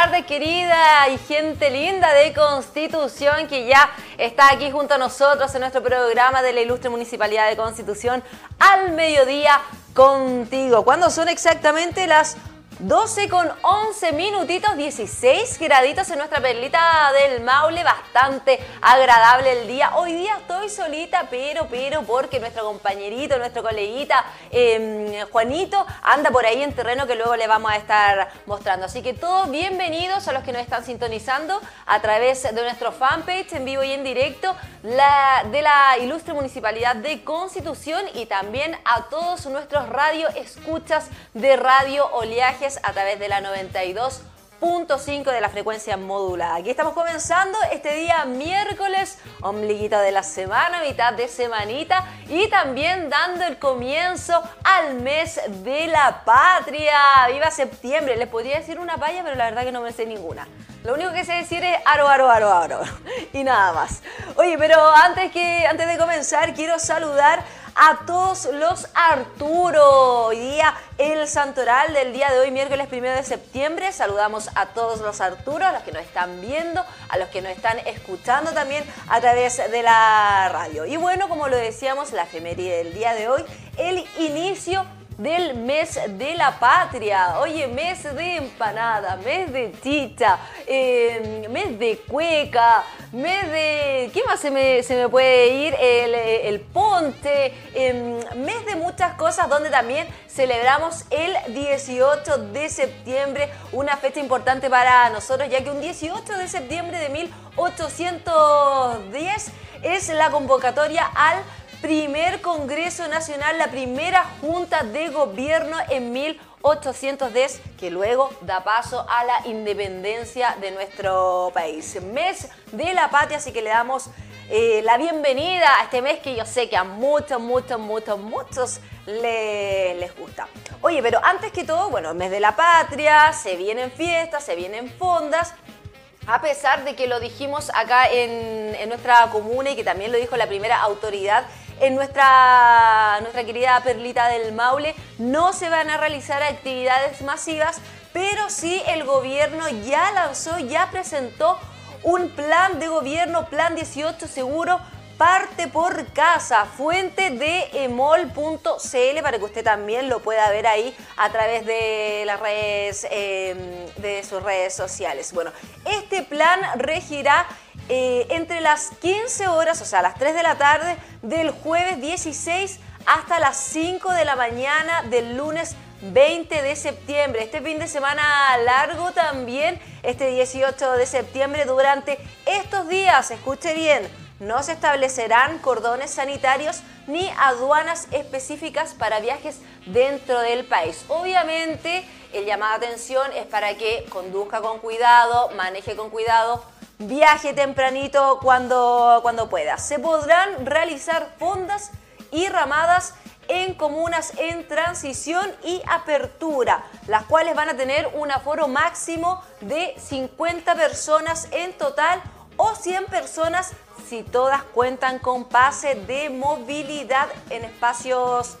Tardes, querida y gente linda de Constitución que ya está aquí junto a nosotros en nuestro programa de la Ilustre Municipalidad de Constitución al mediodía contigo. ¿Cuándo son exactamente las 12 con 11 minutitos, 16 graditos en nuestra perlita del Maule, bastante agradable el día. Hoy día estoy solita, pero, pero, porque nuestro compañerito, nuestro coleguita em, Juanito anda por ahí en terreno que luego le vamos a estar mostrando. Así que todos bienvenidos a los que nos están sintonizando a través de nuestro fanpage en vivo y en directo la, de la ilustre Municipalidad de Constitución y también a todos nuestros radio escuchas de Radio Oleaje a través de la 92.5 de la frecuencia modulada. Aquí estamos comenzando este día miércoles, ombliguito de la semana, mitad de semanita y también dando el comienzo al mes de la patria. ¡Viva septiembre! Les podría decir una paya, pero la verdad que no me sé ninguna. Lo único que sé decir es aro, aro, aro, aro. Y nada más. Oye, pero antes, que, antes de comenzar, quiero saludar a todos los Arturo. Hoy día el santoral del día de hoy, miércoles 1 de septiembre. Saludamos a todos los Arturos, a los que nos están viendo, a los que nos están escuchando también a través de la radio. Y bueno, como lo decíamos, la efeméride del día de hoy, el inicio del mes de la patria. Oye, mes de empanada, mes de chicha, em, mes de cueca, mes de... ¿Qué más se me, se me puede ir? El, ponte, em, mes de muchas cosas donde también celebramos el 18 de septiembre, una fecha importante para nosotros, ya que un 18 de septiembre de 1810 es la convocatoria al primer Congreso Nacional, la primera Junta de Gobierno en 1810, que luego da paso a la independencia de nuestro país. Mes de la patria, así que le damos eh, la bienvenida a este mes que yo sé que a muchos, muchos, muchos, muchos les, gusta. Oye, pero antes que todo, bueno, mes de la patria, se vienen fiestas, se vienen fondas, a pesar de que lo dijimos acá en, en, nuestra comuna y que también lo dijo la primera autoridad en nuestra, nuestra querida Perlita del Maule no se van a realizar actividades masivas, pero sí el gobierno ya lanzó, ya presentó un plan de gobierno, plan 18 seguro, parte por casa, fuente de emol.cl para que usted también lo pueda ver ahí a través de las redes, em, de sus redes sociales. Bueno, este plan regirá eh, entre las 15 horas, o sea, las 3 de la tarde del jueves 16 hasta las 5 de la mañana del lunes 20 de septiembre. Este fin de semana largo también, este 18 de septiembre, durante estos días, escuche bien, no se establecerán cordones sanitarios ni aduanas específicas para viajes dentro del país. Obviamente, el llamado de atención es para que conduzca con cuidado, maneje con cuidado, viaje tempranito cuando, cuando pueda. Se podrán realizar fondas y ramadas en comunas en transición y apertura, las cuales van a tener un aforo máximo de 50 personas en total o 100 personas si todas cuentan con pase de movilidad en espacios,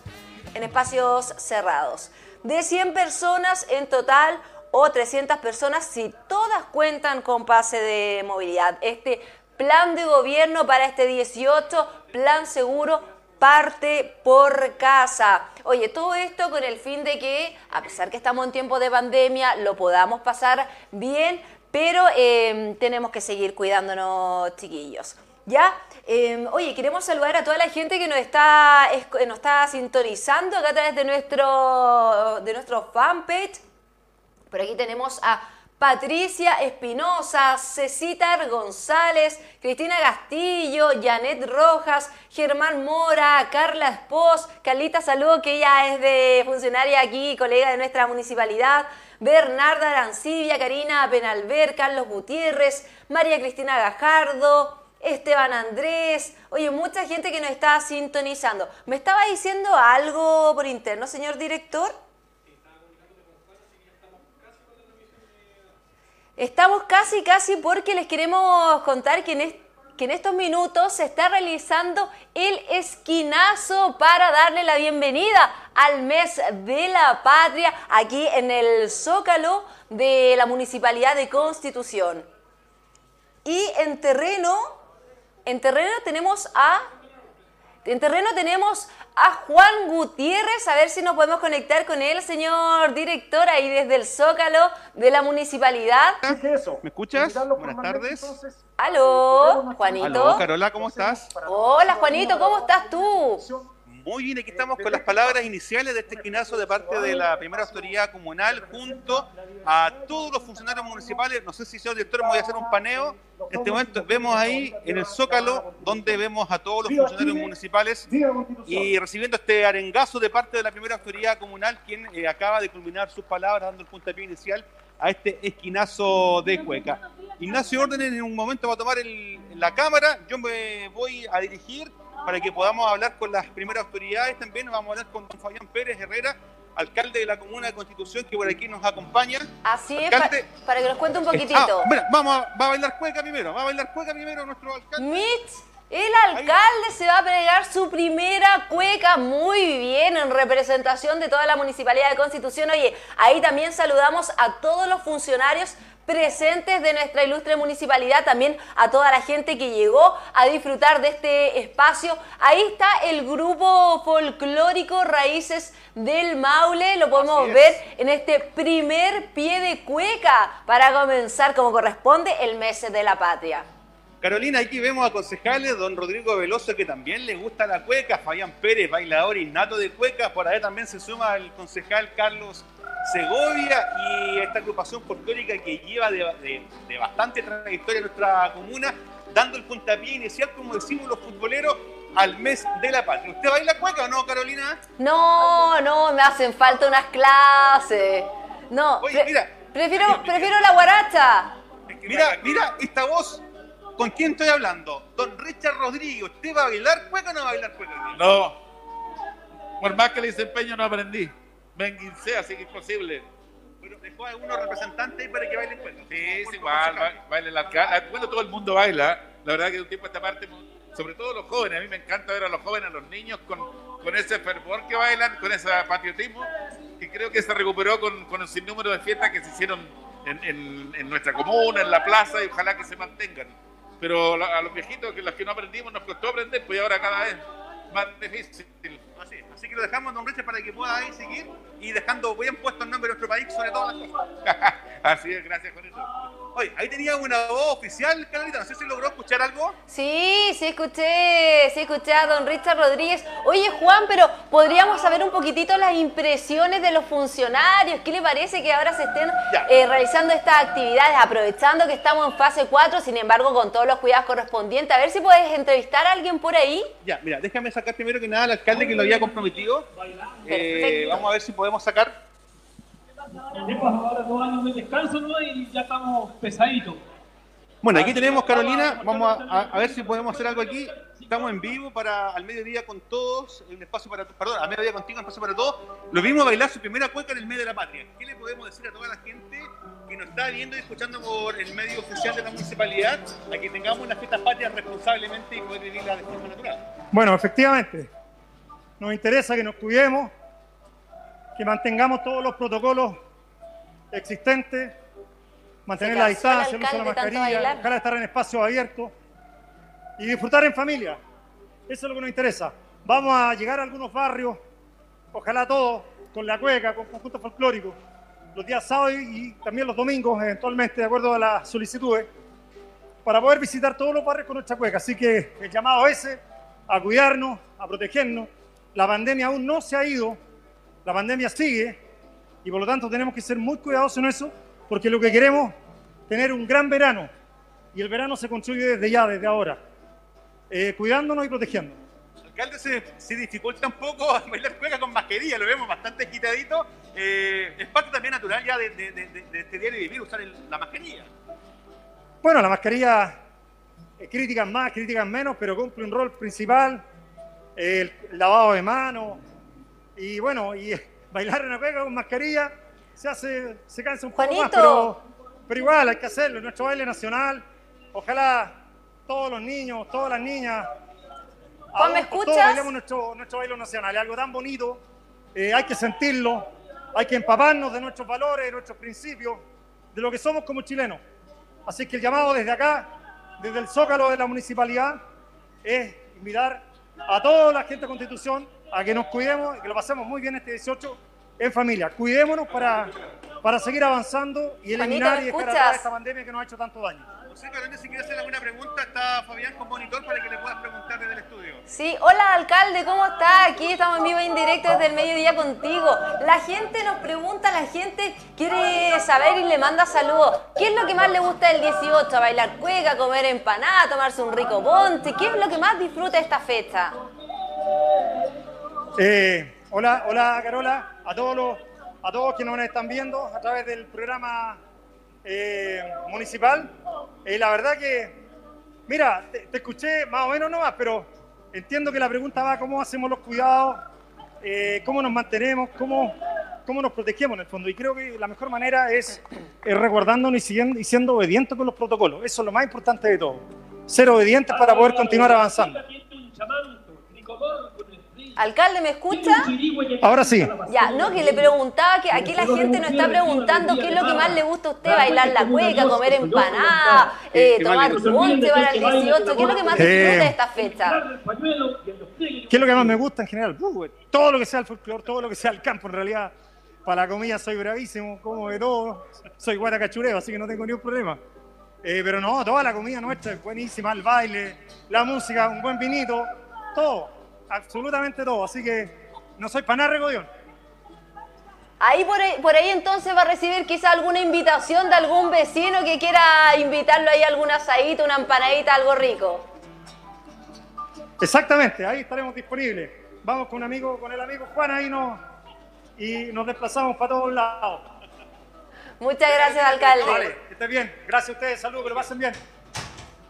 en espacios cerrados. De 100 personas en total o 300 personas si todas cuentan con pase de movilidad. Este plan de gobierno para este 18, plan seguro, parte por casa. Oye, todo esto con el fin de que, a pesar que estamos en tiempo de pandemia, lo podamos pasar bien, pero em, tenemos que seguir cuidándonos, chiquillos. ¿Ya? Em, oye, queremos saludar a toda la gente que nos está, nos está sintonizando acá a través de nuestro, de nuestro fanpage por aquí tenemos a Patricia Espinosa, Cecitar González, Cristina Castillo, Janet Rojas, Germán Mora, Carla Espos, Carlita Salud, que ella es de funcionaria aquí, colega de nuestra municipalidad, Bernarda Arancibia, Karina Penalver, Carlos Gutiérrez, María Cristina Gajardo, Esteban Andrés, oye, mucha gente que nos está sintonizando. ¿Me estaba diciendo algo por interno, señor director? Estamos casi, casi porque les queremos contar que en, estos minutos se está realizando el esquinazo para darle la bienvenida al mes de la patria aquí en el Zócalo de la Municipalidad de Constitución. Y en terreno, en terreno tenemos a en terreno tenemos a Juan Gutiérrez, a ver si nos podemos conectar con él, señor director, ahí desde el Zócalo de la municipalidad. ¿Me escuchas? Buenas tardes. Aló, Juanito. Aló, Carola, ¿cómo estás? Hola, Juanito, ¿cómo estás tú? Muy bien, aquí estamos con las palabras iniciales de este esquinazo de parte de la primera autoridad comunal junto a todos los funcionarios municipales. No sé si señor director me voy a hacer un paneo. En este momento vemos ahí en el Zócalo donde vemos a todos los funcionarios municipales y recibiendo este arengazo de parte de la primera autoridad comunal quien eh, acaba de culminar sus palabras dando el puntapié inicial a este esquinazo de Cueca. Ignacio Orden en un momento va a tomar la cámara, yo me voy a dirigir para que podamos hablar con las primeras autoridades también. Vamos a hablar con don Fabián Pérez Herrera, alcalde de la Comuna de Constitución, que por aquí nos acompaña. Así es, para que nos cuente un poquitito. Ah, vamos a, va a bailar cueca primero, va a bailar cueca primero nuestro alcalde. Mitch. El alcalde se va a pegar su primera cueca muy bien en representación de toda la Municipalidad de Constitución. Oye, ahí también saludamos a todos los funcionarios presentes de nuestra ilustre municipalidad, también a toda la gente que llegó a disfrutar de este espacio. Ahí está el grupo folclórico Raíces del Maule, lo podemos ver en este primer pie de cueca para comenzar como corresponde el mes de la patria. Carolina, aquí vemos a concejales, don Rodrigo Veloso, que también le gusta la cueca, Fabián Pérez, bailador innato de cueca, por ahí también se suma el concejal Carlos Segovia y esta agrupación folclórica que lleva de, bastante trayectoria en nuestra comuna, dando el puntapié inicial, como decimos los futboleros, al mes de la patria. ¿Usted baila cueca o no, Carolina? No, no, me hacen falta unas clases. No, mira, prefiero, prefiero la guaracha. Mira, mira esta voz. ¿Con quién estoy hablando? Don Richard Rodríguez. ¿Usted va a bailar cueca o no va a bailar cueca? No. Por más que le desempeño no aprendí. Venguince, así que es posible. Pero dejó a algunos representantes ahí para que bailen cueca. Sí, es igual, baila el alcalde. Ah, bueno, todo el mundo baila. La verdad que de un tiempo a esta parte, sobre todo los jóvenes, a mí me encanta ver a los jóvenes, a los niños con, con ese fervor que bailan, con ese patriotismo, que creo que se recuperó con, con un sinnúmero de fiestas que se hicieron en, en, en, nuestra comuna, en la plaza, y ojalá que se mantengan. Pero a los viejitos, que los que no aprendimos, nos costó aprender, pues ahora cada vez más difícil. Así, que lo dejamos, don Richard, para que pueda ahí seguir y dejando bien puesto el nombre de nuestro país sobre todas las cosas. así es, gracias eso. Oye, ahí tenía una voz oficial, Carolita, no sé si logró escuchar algo. Sí, sí escuché, sí escuché a don Richard Rodríguez. Oye, Juan, pero podríamos saber un poquitito las impresiones de los funcionarios. ¿Qué le parece que ahora se estén eh, realizando estas actividades, aprovechando que estamos en fase 4, sin embargo, con todos los cuidados correspondientes? A ver si puedes entrevistar a alguien por ahí. Ya, mira, déjame sacar primero que nada al alcalde que lo había comprometido. Eh, vamos a ver si podemos sacar y ya estamos pesaditos. Bueno, aquí tenemos Carolina, vamos a, ver si podemos hacer algo aquí. Estamos en vivo para al mediodía con todos, un espacio para perdón, al mediodía contigo, un espacio para todos. Lo vimos bailar su primera cueca en el medio de la patria. ¿Qué le podemos decir a toda la gente que nos está viendo y escuchando por el medio oficial de la municipalidad a que tengamos una fiesta patria responsablemente y poder vivirla de forma natural? Bueno, efectivamente, nos interesa que nos cuidemos, que mantengamos todos los protocolos existentes, mantener la distancia, el uso de la mascarilla, dejar de estar en espacios abiertos y disfrutar en familia. Eso es lo que nos interesa. Vamos a llegar a algunos barrios, ojalá todos, con la cueca, con conjuntos folclóricos, los días sábados y también los domingos, eventualmente, de acuerdo a las solicitudes, para poder visitar todos los barrios con nuestra cueca. Así que el llamado ese, a cuidarnos, a protegernos. La pandemia aún no se ha ido, la pandemia sigue y por lo tanto tenemos que ser muy cuidadosos en eso porque lo que queremos es tener un gran verano y el verano se construye desde ya, desde ahora, eh, cuidándonos y protegiéndonos. Alcalde, se, se, dificulta un poco bailar cueca con mascarilla, lo vemos bastante quitadito. Eh, es parte también natural ya de, de, de, de este diario vivir usar el, la mascarilla. Bueno, la mascarilla eh, críticas más, críticas menos, pero cumple un rol principal, el lavado de manos y bueno, y bailar en la cueca con mascarilla se hace, se cansa un poco más, pero, pero igual hay que hacerlo, nuestro baile nacional, ojalá todos los niños, todas las niñas, Juan, ¿me escuchas? todos bailemos nuestro, nuestro baile nacional, es algo tan bonito, eh, hay que sentirlo, hay que empaparnos de nuestros valores, de nuestros principios, de lo que somos como chilenos. Así que el llamado desde acá, desde el Zócalo de la municipalidad, es invitar a toda la gente de Constitución a que nos cuidemos y que lo pasemos muy bien este 18 en familia. Cuidémonos para, para seguir avanzando y eliminar Juanito, y dejar esta pandemia que nos ha hecho tanto daño. No sé, Carolina, si quieres hacer alguna pregunta, está Fabián con monitor para que le puedas preguntar desde el estudio. Sí, hola alcalde, ¿cómo está? Aquí estamos en vivo e indirecto desde el mediodía contigo. La gente nos pregunta, la gente quiere saber y le manda saludos. ¿Qué es lo que más le gusta del 18? ¿Bailar cueca, comer empanada, tomarse un rico ponte? ¿Qué es lo que más disfruta de esta fecha? Eh, hola, hola Carola, a todos los, a todos quienes nos están viendo a través del programa eh, municipal. Eh, la verdad que, mira, te, escuché más o menos nomás, pero entiendo que la pregunta va cómo hacemos los cuidados, eh, cómo nos mantenemos, cómo, cómo nos protegemos en el fondo. Y creo que la mejor manera es, es resguardándonos y, siguiendo, y siendo obedientes con los protocolos. Eso es lo más importante de todo. Ser obedientes para poder continuar avanzando. Alcalde, ¿me escucha? Ahora sí. Ya, no, que le preguntaba que aquí la gente nos está preguntando qué es lo que más le gusta a usted, bailar la cueca, comer empanada, eh, tomar ponte para el 18, ¿qué es lo que más disfruta de esta fecha? ¿Qué es lo que más me gusta en general? Uh, todo lo que sea el folclore, todo lo que sea el campo en realidad. Para la comida soy bravísimo, como de todo. Soy guaracachureo, así que no tengo ningún problema. Eh, pero no, toda la comida nuestra es buenísima, el baile, la música, un buen vinito, todo absolutamente todo. Así que no soy para nada. Ahí por, ahí por ahí entonces va a recibir quizá alguna invitación de algún vecino que quiera invitarlo ahí a algún asadito, una empanadita, algo rico. Exactamente, ahí estaremos disponibles. Vamos con un amigo, con el amigo Juan ahí nos, y nos desplazamos para todos lados. Muchas gracias, alcalde. Vale, que esté bien. Gracias a ustedes, saludos, que lo pasen bien.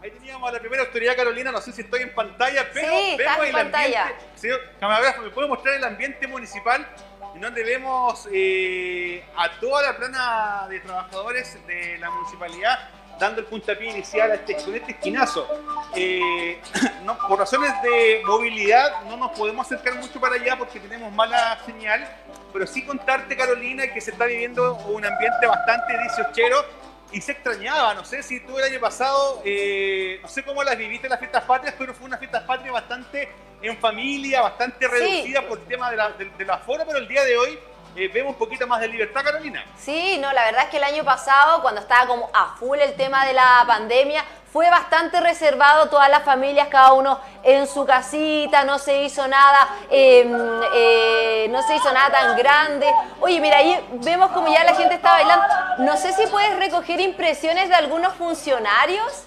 Ahí teníamos a la primera autoridad Carolina, no sé si estoy en pantalla, pero sí, vemos en el pantalla. ambiente. Señor camarógrafo, ¿me puede mostrar el ambiente municipal? En donde vemos eh, a toda la plana de trabajadores de la municipalidad dando el puntapié inicial a este, con este esquinazo. Eh, no, por razones de movilidad no nos podemos acercar mucho para allá porque tenemos mala señal, pero sí contarte, Carolina, que se está viviendo un ambiente bastante dieciochero y se extrañaba, no sé si tú el año pasado, eh, no sé cómo las viviste las fiestas patrias, pero fue una fiesta patria bastante en familia, bastante reducida sí. por el tema de la, de, de la aforo, pero el día de hoy eh, vemos un poquito más de libertad, Carolina. Sí, no, la verdad es que el año pasado, cuando estaba como a full el tema de la pandemia, fue bastante reservado, todas las familias, cada uno en su casita, no se hizo nada, eh, eh, no se hizo nada tan grande. Oye, mira, ahí vemos como ya la gente está bailando. No sé si puedes recoger impresiones de algunos funcionarios.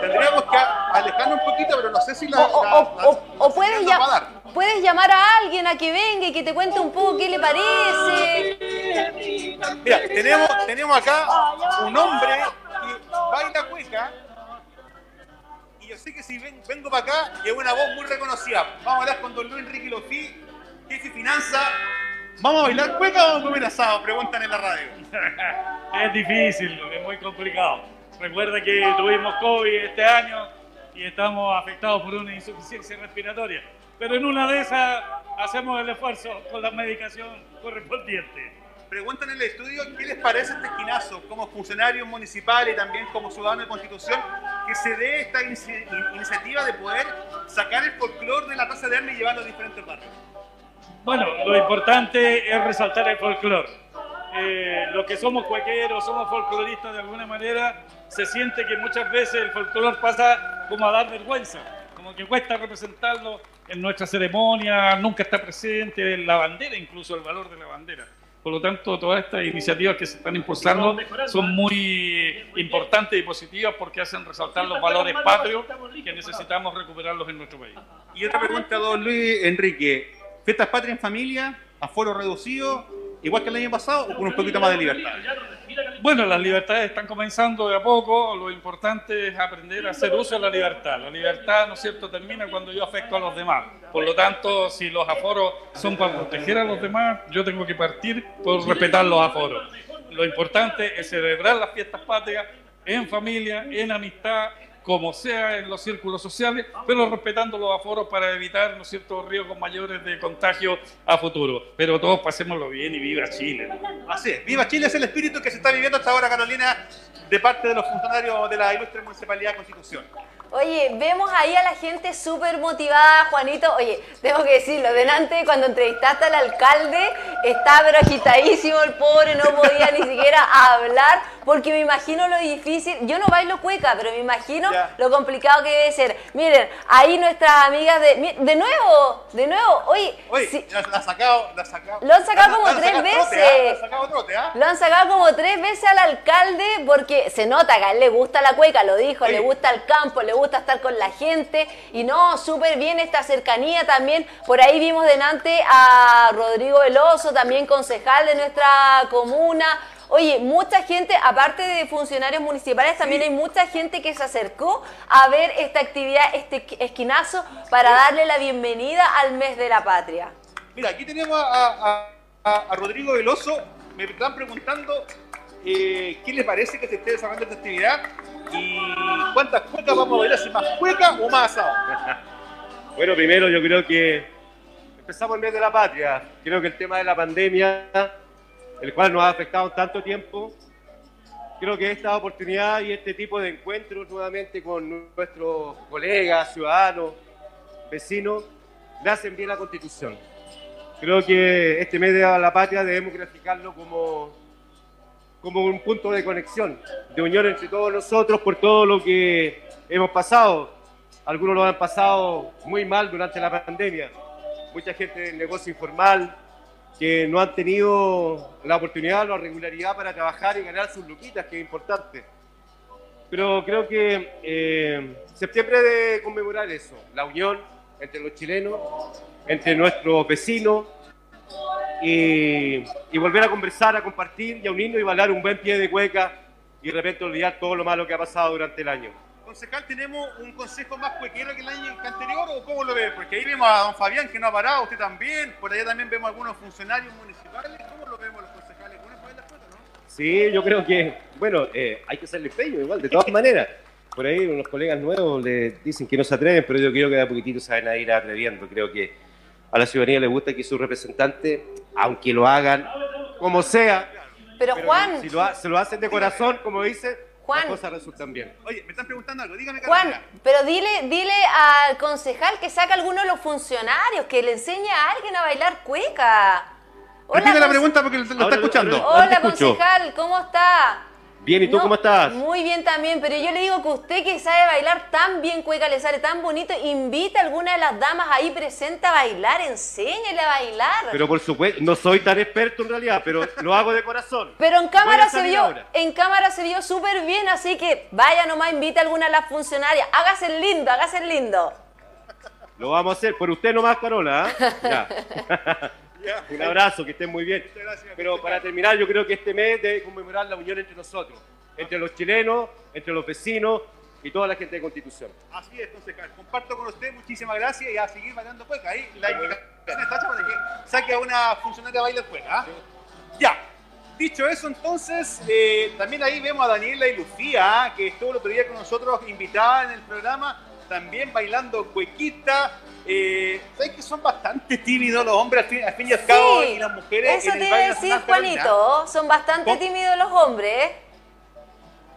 Tendríamos que alejarnos un poquito, pero no sé si la. O, la, o, la, o, o puedes, llam puedes llamar a alguien a que venga y que te cuente un poco qué le parece. Mira, tenemos, tenemos acá un hombre que baila cueca. Y yo sé que si ven, vengo para acá, es una voz muy reconocida. Vamos a hablar con don Luis Enrique Lofi, jefe de finanza. ¿Vamos a bailar cueca o vamos a comer asado? Preguntan en la radio. es difícil, es muy complicado. Recuerda que tuvimos COVID este año y estamos afectados por una insuficiencia respiratoria. Pero en una de esas hacemos el esfuerzo con la medicación correspondiente. Preguntan en el estudio qué les parece este esquinazo como funcionario municipal y también como ciudadano de Constitución que se dé esta in iniciativa de poder sacar el folclore de la Plaza de Armas y llevarlo a diferentes barrios. Bueno, lo importante es resaltar el folclore. Eh, los que somos cuequeros, somos folcloristas de alguna manera, se siente que muchas veces el folclore pasa como a dar vergüenza, como que cuesta representarlo en nuestra ceremonia, nunca está presente, en la bandera incluso, el valor de la bandera. Por lo tanto, todas estas iniciativas que se están impulsando son muy importantes y positivas porque hacen resaltar los valores patrios que necesitamos recuperarlos en nuestro país. Y otra pregunta, don Luis Enrique. ¿Fiestas patrias en familia? ¿Aforo reducido? ¿Igual que el año pasado o con un poquito más de libertad? Bueno, las libertades están comenzando de a poco. Lo importante es aprender a hacer uso de la libertad. La libertad, ¿no es cierto?, termina cuando yo afecto a los demás. Por lo tanto, si los aforos son para proteger a los demás, yo tengo que partir por respetar los aforos. Lo importante es celebrar las fiestas patrias en familia, en amistad, como sea en los círculos sociales, pero respetando los aforos para evitar ¿no ciertos riesgos mayores de contagio a futuro. Pero todos pasémoslo bien y viva Chile. Así es, viva Chile es el espíritu que se está viviendo hasta ahora, Carolina, de parte de los funcionarios de la ilustre Municipalidad de Constitución. Oye, vemos ahí a la gente súper motivada, Juanito. Oye, tengo que decirlo, delante cuando entrevistaste al alcalde, estaba pero agitadísimo el pobre, no podía ni siquiera hablar, porque me imagino lo difícil. Yo no bailo cueca, pero me imagino lo complicado que debe ser. Miren, ahí nuestras amigas de. De nuevo, de nuevo. Oye, Oye la, ha sacado, la sacado. Lo han sacado como tres veces. ¿ah? Lo han sacado como tres veces al alcalde, porque se nota que a él le gusta la cueca, lo dijo, le gusta el campo, le gusta gusta estar con la gente y no, súper bien esta cercanía también. Por ahí vimos delante a Rodrigo Veloso, también concejal de nuestra comuna. Oye, mucha gente, aparte de funcionarios municipales, también hay mucha gente que se acercó a ver esta actividad, este esquinazo, para darle la bienvenida al mes de la patria. Mira, aquí tenemos a, Rodrigo Veloso. Me están preguntando eh, qué le parece que se esté desarrollando esta actividad. ¿Y cuántas cuecas vamos a bailar? ¿Si más cueca o más asado? bueno, primero yo creo que empezamos el mes de la patria. Creo que el tema de la pandemia, el cual nos ha afectado tanto tiempo, creo que esta oportunidad y este tipo de encuentros nuevamente con nuestros colegas, ciudadanos, vecinos, le hacen bien la Constitución. Creo que este mes de la patria debemos graficarlo como como un punto de conexión, de unión entre todos nosotros por todo lo que hemos pasado. Algunos lo han pasado muy mal durante la pandemia. Mucha gente del negocio informal que no han tenido la oportunidad la regularidad para trabajar y ganar sus luquitas, que es importante. Pero creo que eh, septiembre de conmemorar eso, la unión entre los chilenos, entre nuestros vecinos, y, volver a conversar, a compartir y a unirnos y bailar un buen pie de cueca y de repente olvidar todo lo malo que ha pasado durante el año. Concejal, ¿tenemos un consejo más cuequero que el año anterior o cómo lo ve? Porque ahí vemos a don Fabián que no ha parado, usted también, por allá también vemos algunos funcionarios municipales. ¿Cómo lo vemos los concejales? ¿Cómo es la foto, no? Sí, yo creo que, bueno, eh, hay que hacerle peño igual, de todas maneras. Por ahí unos colegas nuevos le dicen que no se atreven, pero yo creo que de a poquitito se van a ir atreviendo. Creo que a la ciudadanía le gusta que su representante, aunque lo hagan como sea, pero, Juan, si lo, se lo hacen de corazón, como dice, las cosas resultan bien. Oye, me están preguntando algo, dígame. Juan, pero dile, dile al concejal que saque a alguno de los funcionarios, que le enseñe a alguien a bailar cueca. Hola, la pregunta porque lo, está escuchando. Hola, concejal, ¿cómo está? Bien, ¿y tú cómo estás? Muy bien también, pero yo le digo que usted que sabe bailar tan bien, cueca, le sale tan bonito, invita a alguna de las damas ahí presente a bailar, enséñele a bailar. Pero por supuesto, no soy tan experto en realidad, pero lo hago de corazón. Pero en cámara se vio, en cámara se vio súper bien, así que vaya nomás, invita a alguna de las funcionarias, hágase el lindo, hágase el lindo. Lo vamos a hacer, por usted nomás, Carola, ¿ah? Ya. Un abrazo, que estén muy bien. Pero para terminar, yo creo que este mes debe conmemorar la unión entre nosotros, entre los chilenos, entre los vecinos y toda la gente de Constitución. Así es, concejal. Comparto con usted, muchísimas gracias y a seguir bailando cueca. Ahí la invitación está para que saque a una funcionaria a bailar cueca. ¿ah? Ya. Dicho eso, entonces, eh, también ahí vemos a Daniela y Lucía, ¿ah? que estuvo el otro día con nosotros invitada en el programa, también bailando cuequita, eh, ¿sabes que son bastante tímidos los hombres al fin, y al cabo y las mujeres? Eso iba a decir, Juanito, son bastante tímidos los hombres.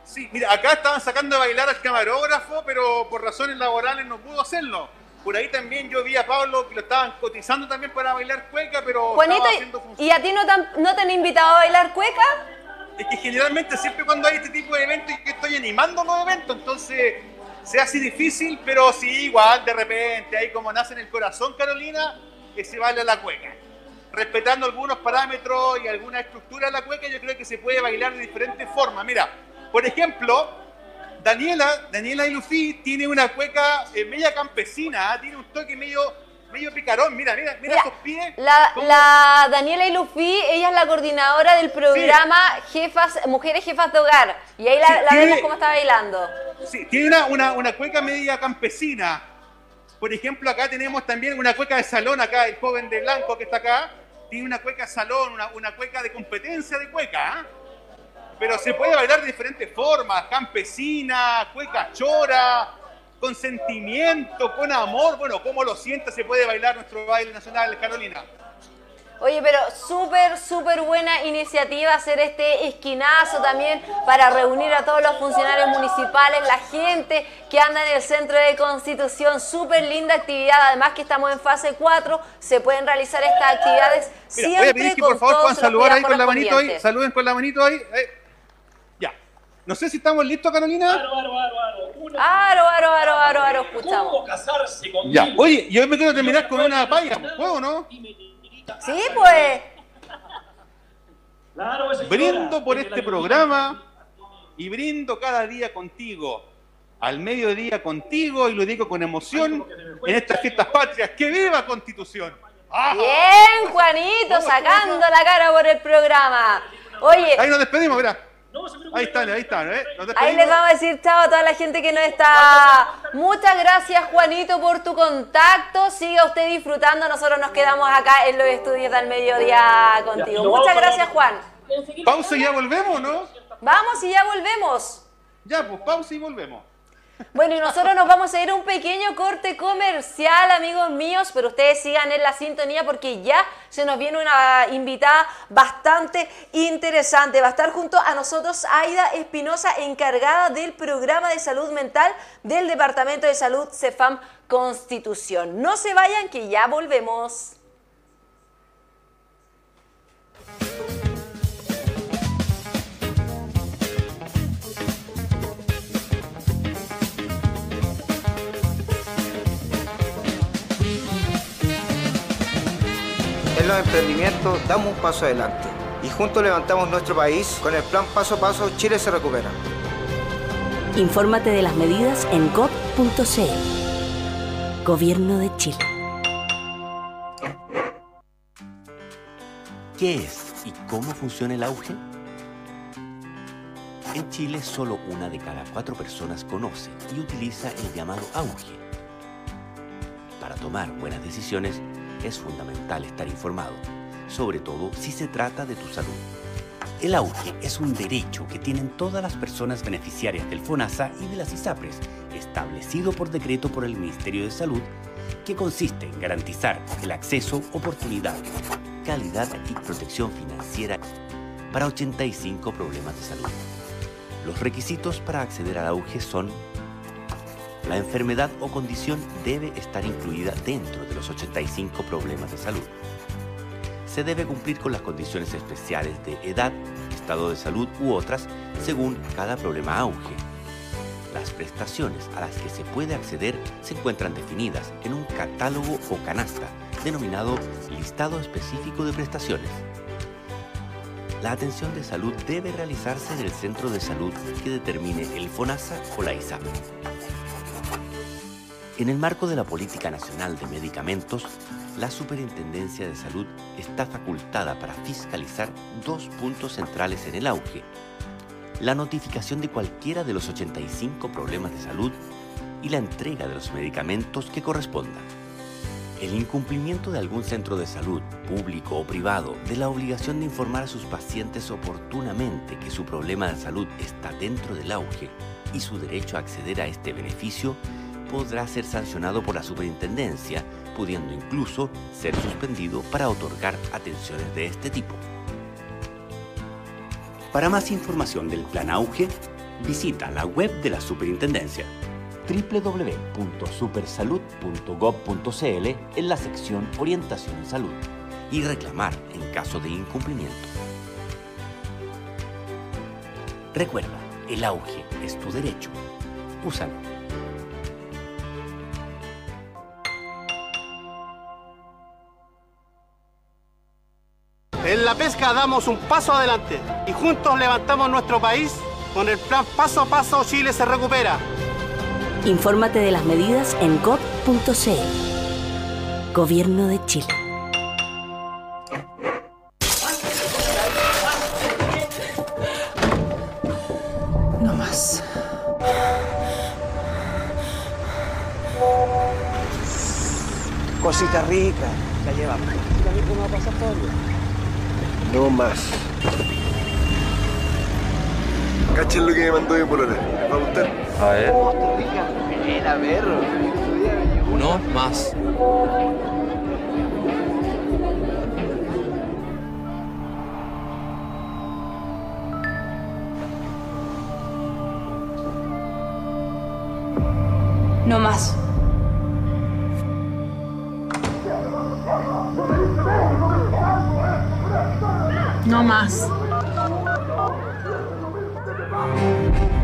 Sí, mira, acá estaban sacando a bailar al camarógrafo, pero por razones laborales no pudo hacerlo. Por ahí también yo vi a Pablo que lo estaban cotizando también para bailar cueca, pero. Juanito, ¿y a ti no te, no te han invitado a bailar cueca? Es que generalmente siempre cuando hay este tipo de eventos y que estoy animando los eventos, entonces se hace difícil, pero sí, igual de repente, ahí como nace en el corazón Carolina, que se vale la cueca. respetando algunos parámetros y alguna estructura de la cueca, yo creo que se puede bailar de diferentes formas. Mira, por ejemplo, Daniela, Daniela Ilufi tiene una cueca eh, media campesina, ¿ah? tiene un toque medio medio picarón, mira, mira, mira, sus pies. La, Daniela Ilufi, ella es la coordinadora del programa Jefas, Mujeres Jefas de Hogar. Y ahí la, vemos cómo está bailando. Sí, tiene una, una, una, cueca media campesina. Por ejemplo, acá tenemos también una cueca de salón, acá el joven de blanco que está acá, tiene una cueca salón, una, una cueca de competencia de cueca. ¿ah? Pero se puede bailar de diferentes formas, campesina, cueca chora, con sentimiento, con amor. Bueno, ¿cómo lo siente? Se puede bailar nuestro baile nacional, Carolina. Oye, pero súper, súper buena iniciativa hacer este esquinazo también para reunir a todos los funcionarios municipales, la gente que anda en el centro de Constitución. Súper linda actividad, además que estamos en fase 4, se pueden realizar estas actividades siempre voy a pedir que por favor puedan saludar ahí con la manito ahí, saluden con la manito ahí. Ya. No sé si estamos listos, Carolina. Aro, aro, aro, aro. Aro, aro, aro, aro, aro, escuchamos. Ya, oye, yo me quiero terminar con una paya, ¿puedo no? Sí, pues. brindo por este programa y brindo cada día contigo. Al mediodía contigo y lo digo con emoción en estas fiestas patrias. ¡Que viva Constitución! Bien, Juanito, sacando la cara por el programa. Oye. Ahí nos despedimos, mira ahí están, ahí están. ¿eh? Ahí les vamos a decir chao a toda la gente que no está. Muchas gracias, Juanito, por tu contacto. Siga usted disfrutando. Nosotros nos quedamos acá en los estudios del mediodía contigo. Muchas gracias, Juan. Pausa y ya volvemos, ¿no? Vamos y ya volvemos. Ya, pues pausa y volvemos. Bueno, y nosotros nos vamos a ir a un pequeño corte comercial, amigos míos, pero ustedes sigan en la sintonía porque ya se nos viene una invitada bastante interesante. Va a estar junto a nosotros Aida Espinosa, encargada del programa de salud mental del Departamento de Salud CEFAM Constitución. No se vayan que ya volvemos. Los emprendimientos damos un paso adelante y juntos levantamos nuestro país con el plan Paso a Paso Chile se recupera. Infórmate de las medidas en gov.cl. Gobierno de Chile. ¿Qué es y cómo funciona el auge? En Chile solo una de cada cuatro personas conoce y utiliza el llamado auge. Para tomar buenas decisiones, es fundamental estar informado, sobre todo si se trata de tu salud. El auge es un derecho que tienen todas las personas beneficiarias del FONASA y de las ISAPRES, establecido por decreto por el Ministerio de Salud, que consiste en garantizar el acceso, oportunidad, calidad y protección financiera para 85 problemas de salud. Los requisitos para acceder al auge son la enfermedad o condición debe estar incluida dentro de los 85 problemas de salud. Se debe cumplir con las condiciones especiales de edad, estado de salud u otras según cada problema auge. Las prestaciones a las que se puede acceder se encuentran definidas en un catálogo o canasta denominado listado específico de prestaciones. La atención de salud debe realizarse en el centro de salud que determine el FONASA o la ISAP. En el marco de la Política Nacional de Medicamentos, la Superintendencia de Salud está facultada para fiscalizar dos puntos centrales en el auge. La notificación de cualquiera de los 85 problemas de salud y la entrega de los medicamentos que correspondan. El incumplimiento de algún centro de salud, público o privado, de la obligación de informar a sus pacientes oportunamente que su problema de salud está dentro del auge y su derecho a acceder a este beneficio podrá ser sancionado por la superintendencia, pudiendo incluso ser suspendido para otorgar atenciones de este tipo. Para más información del Plan Auge, visita la web de la superintendencia www.supersalud.gov.cl en la sección Orientación en Salud y reclamar en caso de incumplimiento. Recuerda, el auge es tu derecho. Úsalo. En la pesca damos un paso adelante y juntos levantamos nuestro país con el plan Paso a Paso Chile se recupera. Infórmate de las medidas en gov.cl. Gobierno de Chile. No más. Cosita rica, la llevamos. No más. Cachen lo que me mandó mi polola. ¿Les va a gustar? A ver. Buena, perro. No más. No más. No más.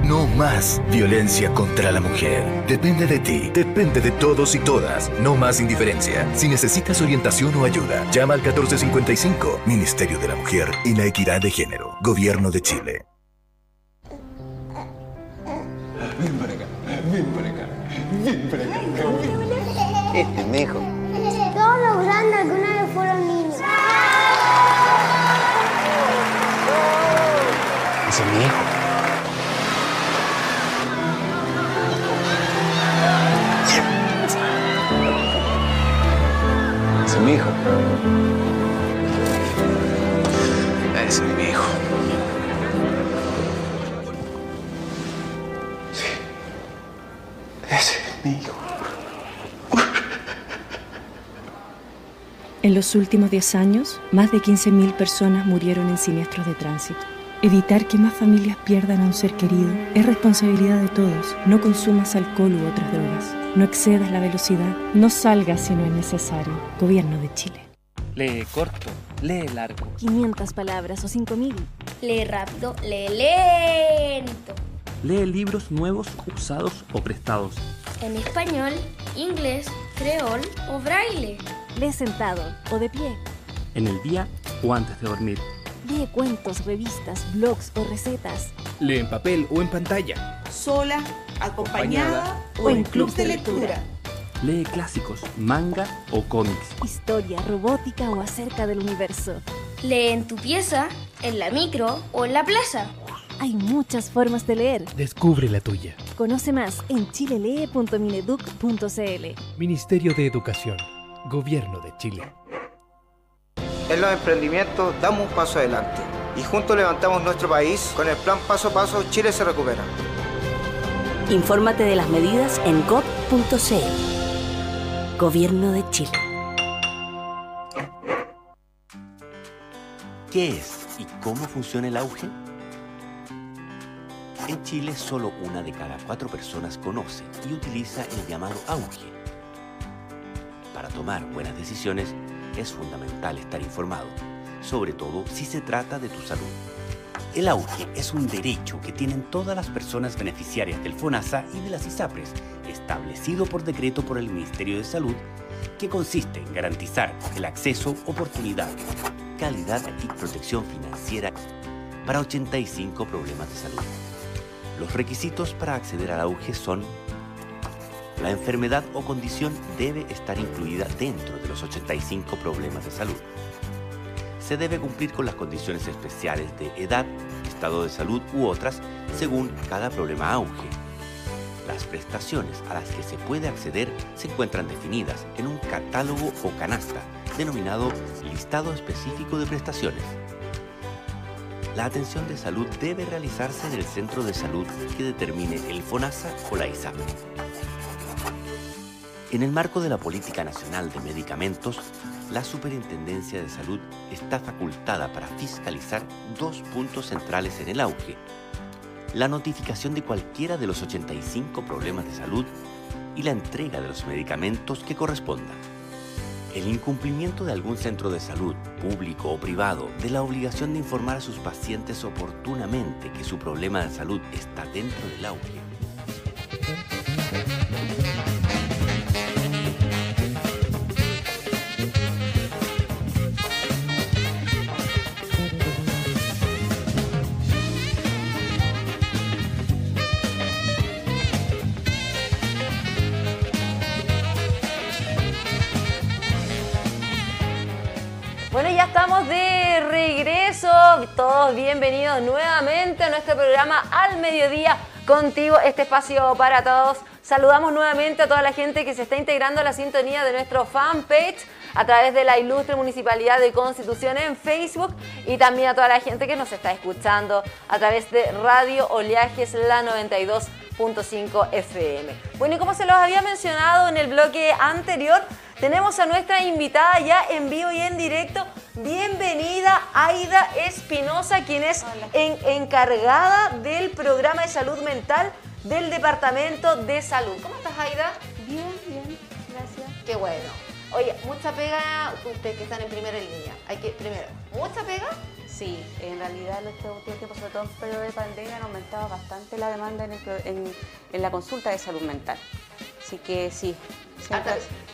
No más violencia contra la mujer. Depende de ti, depende de todos y todas. No más indiferencia. Si necesitas orientación o ayuda, llama al 1455, Ministerio de la Mujer y la Equidad de Género, Gobierno de Chile. Ese es mi hijo. Sí. Ese es mi hijo. En los últimos 10 años, más de 15.000 personas murieron en siniestros de tránsito. Evitar que más familias pierdan a un ser querido es responsabilidad de todos. No consumas alcohol u otras drogas. No excedas la velocidad. No salgas si no es necesario. Gobierno de Chile. Lee corto, lee largo. 500 palabras o 5000. Lee rápido, lee lento. Lee libros nuevos, usados o prestados. En español, inglés, creol o braille. Lee sentado o de pie. En el día o antes de dormir. Lee cuentos, revistas, blogs o recetas. Lee en papel o en pantalla. Sola, acompañada o en clubs de lectura. Lee clásicos, manga o cómics. Historia, robótica o acerca del universo. Lee en tu pieza, en la micro o en la plaza. Hay muchas formas de leer. Descubre la tuya. Conoce más en chilelee.mineduc.cl. Ministerio de Educación. Gobierno de Chile. En los emprendimientos damos un paso adelante y juntos levantamos nuestro país con el plan Paso a Paso Chile se recupera. Infórmate de las medidas en gov.cl. Gobierno de Chile. ¿Qué es y cómo funciona el auge? En Chile solo una de cada cuatro personas conoce y utiliza el llamado auge. Para tomar buenas decisiones es fundamental estar informado, sobre todo si se trata de tu salud. El auge es un derecho que tienen todas las personas beneficiarias del FONASA y de las ISAPRES, establecido por decreto por el Ministerio de Salud, que consiste en garantizar el acceso, oportunidad, calidad y protección financiera para 85 problemas de salud. Los requisitos para acceder al auge son la enfermedad o condición debe estar incluida dentro de los 85 problemas de salud. Se debe cumplir con las condiciones especiales de edad, estado de salud u otras según cada problema auge. Las prestaciones a las que se puede acceder se encuentran definidas en un catálogo o canasta denominado listado específico de prestaciones. La atención de salud debe realizarse en el centro de salud que determine el FONASA o la ISAPRE. En el marco de la Política Nacional de Medicamentos, la Superintendencia de Salud está facultada para fiscalizar dos puntos centrales en el auge. La notificación de cualquiera de los 85 problemas de salud y la entrega de los medicamentos que correspondan. El incumplimiento de algún centro de salud, público o privado, de la obligación de informar a sus pacientes oportunamente que su problema de salud está dentro del auge Todos bienvenidos nuevamente a nuestro programa Al Mediodía contigo, este espacio para todos. Saludamos nuevamente a toda la gente que se está integrando a la sintonía de nuestro fanpage a través de la ilustre Municipalidad de Constitución en Facebook y también a toda la gente que nos está escuchando a través de Radio Oleajes La 92.5 FM. Bueno, y como se los había mencionado en el bloque anterior, tenemos a nuestra invitada ya en vivo y en directo. Bienvenida Aida Espinosa, quien es encargada del programa de salud mental del Departamento de Salud. ¿Cómo estás, Aida? Bien, bien, gracias. Qué bueno. Oye, mucha pega, ustedes que están en primera línea. Hay que, primero, ¿mucha pega? Sí, en realidad en este último tiempo, sobre todo en periodo de pandemia, han aumentado bastante la demanda en, en, la consulta de salud mental. Así que sí.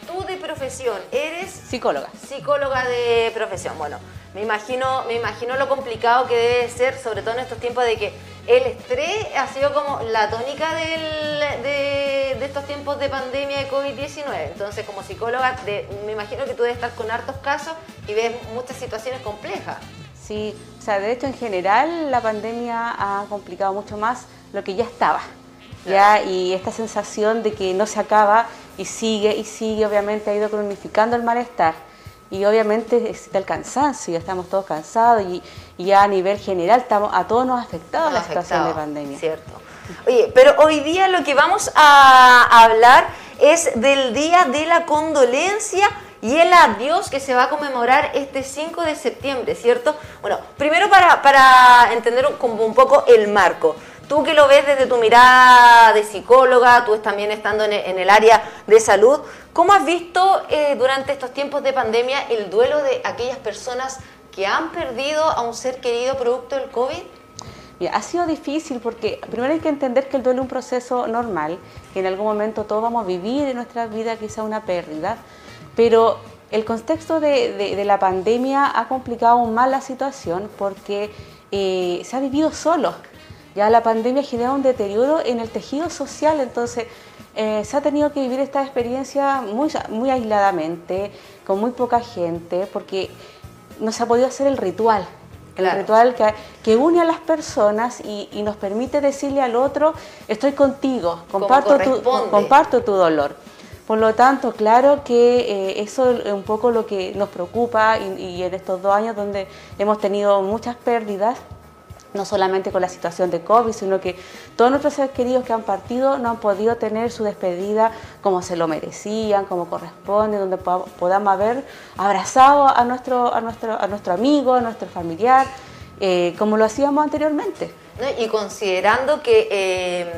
Tú de profesión, ¿eres? Psicóloga. Psicóloga de profesión. Bueno, me imagino, me imagino lo complicado que debe ser, sobre todo en estos tiempos de que el estrés ha sido como la tónica de, estos tiempos de pandemia de COVID-19. Entonces, como psicóloga, me imagino que tú debes estar con hartos casos y ves muchas situaciones complejas. Sí, o sea, de hecho, en general, la pandemia ha complicado mucho más lo que ya estaba. ¿ya? Y esta sensación de que no se acaba y sigue y sigue, obviamente, ha ido cronificando el malestar y obviamente existe el cansancio, estamos todos cansados y, ya a nivel general estamos, a todos nos ha afectado la situación de pandemia. Cierto. Oye, pero hoy día lo que vamos a hablar es del Día de la Condolencia y el adiós que se va a conmemorar este 5 de septiembre, ¿cierto? Bueno, primero para, para entender como un poco el marco. Tú que lo ves desde tu mirada de psicóloga, tú también estando en el área de salud, ¿cómo has visto eh, durante estos tiempos de pandemia el duelo de aquellas personas que han perdido a un ser querido producto del COVID? ha sido difícil porque primero hay que entender que el duelo es un proceso normal, que en algún momento todos vamos a vivir en nuestra vida quizá una pérdida, pero el contexto de, la pandemia ha complicado aún más la situación porque eh, se ha vivido solo. Ya la pandemia genera un deterioro en el tejido social, entonces eh, se ha tenido que vivir esta experiencia muy, muy aisladamente, con muy poca gente, porque no se ha podido hacer el ritual, el ritual que, que, une a las personas y, nos permite decirle al otro, estoy contigo, comparto, tu, comparto tu dolor. Por lo tanto, claro que eh, eso es un poco lo que nos preocupa y en estos dos años donde hemos tenido muchas pérdidas, no solamente con la situación de COVID, sino que todos nuestros seres queridos que han partido no han podido tener su despedida como se lo merecían, como corresponde, donde podamos haber abrazado a nuestro, a nuestro, a nuestro amigo, a nuestro familiar, eh, como lo hacíamos anteriormente. Y considerando que eh,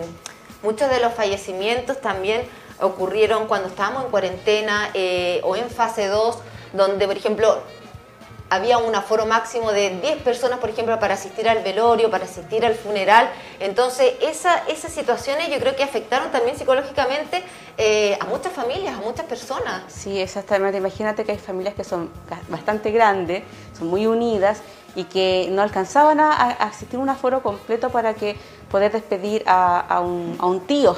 muchos de los fallecimientos también ocurrieron cuando estábamos en cuarentena eh, o en fase 2, donde, por ejemplo, había un aforo máximo de 10 personas, por ejemplo, para asistir al velorio, para asistir al funeral. Entonces, esa, esas situaciones yo creo que afectaron también psicológicamente eh, a muchas familias, a muchas personas. Sí, exactamente. Imagínate que hay familias que son bastante grandes, son muy unidas y que no alcanzaban a, asistir a un aforo completo para que poder despedir a, un, a un tío,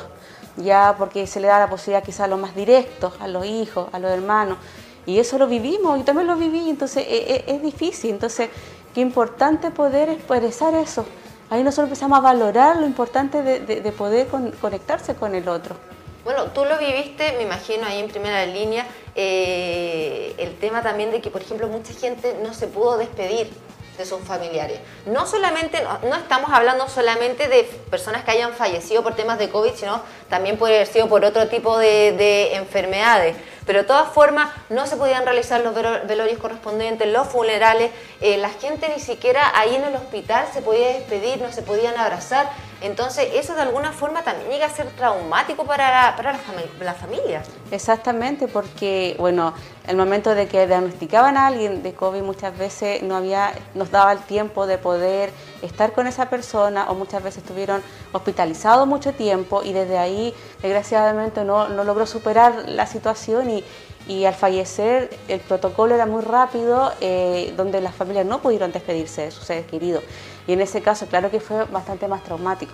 ya porque se le da la posibilidad quizás a los más directos, a los hijos, a los hermanos. Y eso lo vivimos, y también lo viví, entonces e, e, es, difícil. Entonces, qué importante poder expresar eso. Ahí nosotros empezamos a valorar lo importante de, poder conectarse con el otro. Bueno, tú lo viviste, me imagino, ahí en primera línea, eh, el tema también de que, por ejemplo, mucha gente no se pudo despedir de sus familiares. No solamente, no, estamos hablando solamente de personas que hayan fallecido por temas de COVID, sino también puede haber sido por otro tipo de, de enfermedades pero de todas formas no se podían realizar los velorios correspondientes, los funerales, eh, la gente ni siquiera ahí en el hospital se podía despedir, no se podían abrazar, entonces eso de alguna forma también llega a ser traumático para la, para la, familia. Exactamente, porque bueno, el momento de que diagnosticaban a alguien de COVID muchas veces no había, nos daba el tiempo de poder estar con esa persona o muchas veces estuvieron hospitalizados mucho tiempo y desde ahí desgraciadamente no, no logró superar la situación y, y al fallecer el protocolo era muy rápido, eh, donde las familias no pudieron despedirse de sus seres queridos. Y en ese caso, claro que fue bastante más traumático.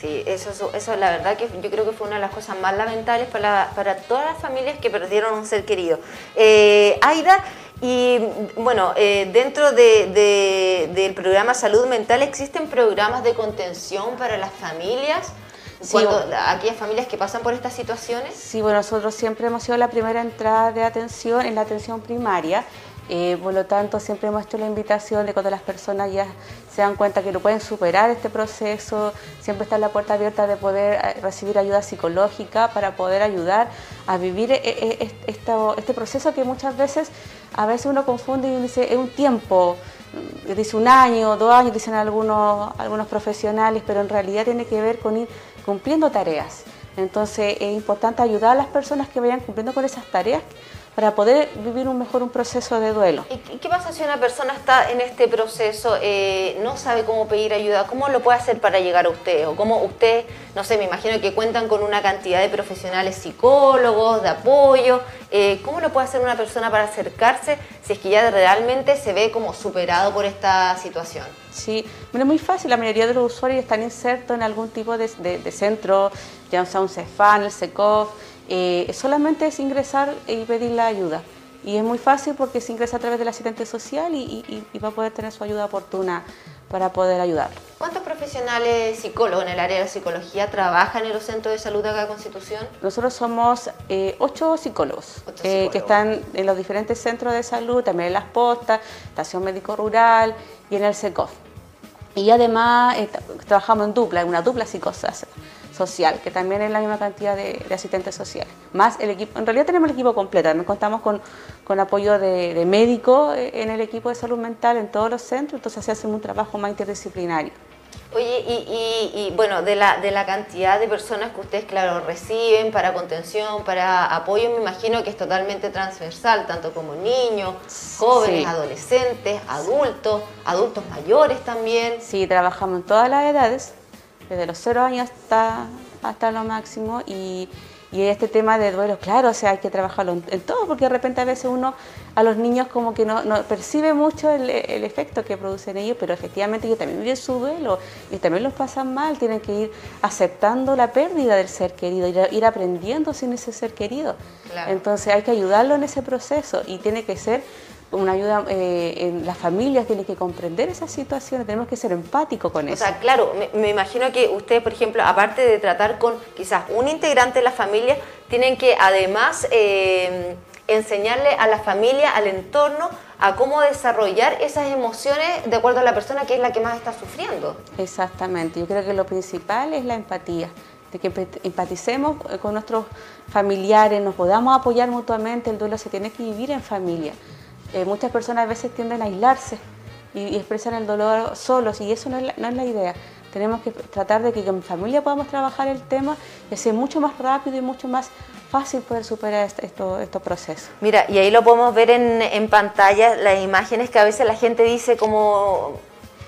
Sí, eso, eso la verdad que yo creo que fue una de las cosas más lamentables para, para todas las familias que perdieron un ser querido. Eh, Aida, Y bueno, eh, dentro de, del programa Salud Mental, ¿existen programas de contención para las familias? Cuando, aquellas familias que pasan por estas situaciones? Sí, bueno, nosotros siempre hemos sido la primera entrada de atención en la atención primaria eh, por lo tanto, siempre hemos hecho la invitación de cuando las personas ya se dan cuenta que no pueden superar este proceso, siempre está la puerta abierta de poder eh, recibir ayuda psicológica para poder ayudar a vivir eh, este proceso que muchas veces, a veces uno confunde y dice, es un tiempo, mm, dice un año, dos años, dicen algunos, algunos profesionales, pero en realidad tiene que ver con ir cumpliendo tareas. Entonces es importante ayudar a las personas que vayan cumpliendo con esas tareas para poder vivir un mejor un proceso de duelo. ¿Y qué pasa si una persona está en este proceso, eh, no sabe cómo pedir ayuda? ¿Cómo lo puede hacer para llegar a usted? ¿O cómo usted, no sé, me imagino que cuentan con una cantidad de profesionales psicólogos, de apoyo? Eh, ¿Cómo lo puede hacer una persona para acercarse si es que ya realmente se ve como superado por esta situación? Sí, es muy fácil, la mayoría de los usuarios están insertos en algún tipo de, centro, ya sea un CEFAN, el SECOF, eh, solamente es ingresar y pedir la ayuda. Y es muy fácil porque se ingresa a través del asistente social y, va a poder tener su ayuda oportuna para poder ayudar. ¿Cuántos profesionales psicólogos en el área de la psicología trabajan en los centros de salud de acá de Constitución? Nosotros somos eh, ocho psicólogos, eh, que están en los diferentes centros de salud, también en las postas, estación médico rural y en el SECOF. Y además trabajamos en dupla, en una dupla psicosa social, que también es la misma cantidad de, asistentes sociales. Más el equipo, en realidad tenemos el equipo completo, también contamos con, con apoyo de, de médicos eh, en el equipo de salud mental en todos los centros, entonces se hace un trabajo más interdisciplinario. Oye, y, bueno, de la, de la cantidad de personas que ustedes, claro, reciben para contención, para apoyo, me imagino que es totalmente transversal, tanto como niños, jóvenes, adolescentes, adultos, adultos mayores también. Sí, trabajamos en todas las edades, desde los cero años hasta, hasta lo máximo y, y este tema de duelo, claro, o sea, hay que trabajarlo en, todo, porque de repente a veces uno a los niños como que no, no percibe mucho el, el, efecto que producen ellos, pero efectivamente ellos también viven su duelo y también los pasan mal, tienen que ir aceptando la pérdida del ser querido, ir, ir aprendiendo sin ese ser querido. Entonces hay que ayudarlo en ese proceso y tiene que ser una ayuda, eh, en las familias tienen que comprender esas situaciones, tenemos que ser empáticos con eso. O sea, claro, me, imagino que ustedes, por ejemplo, aparte de tratar con quizás un integrante de la familia, tienen que además eh, enseñarle a la familia, al entorno, a cómo desarrollar esas emociones de acuerdo a la persona que es la que más está sufriendo. Exactamente, yo creo que lo principal es la empatía de que empaticemos con nuestros familiares, nos podamos apoyar mutuamente, el duelo se tiene que vivir en familia. Eh, muchas personas a veces tienden a aislarse y, expresan el dolor solos y eso no es, la, idea. Tenemos que tratar de que en familia podamos trabajar el tema y sea mucho más rápido y mucho más fácil poder superar estos procesos. Mira, y ahí lo podemos ver en, en pantalla, las imágenes que a veces la gente dice como,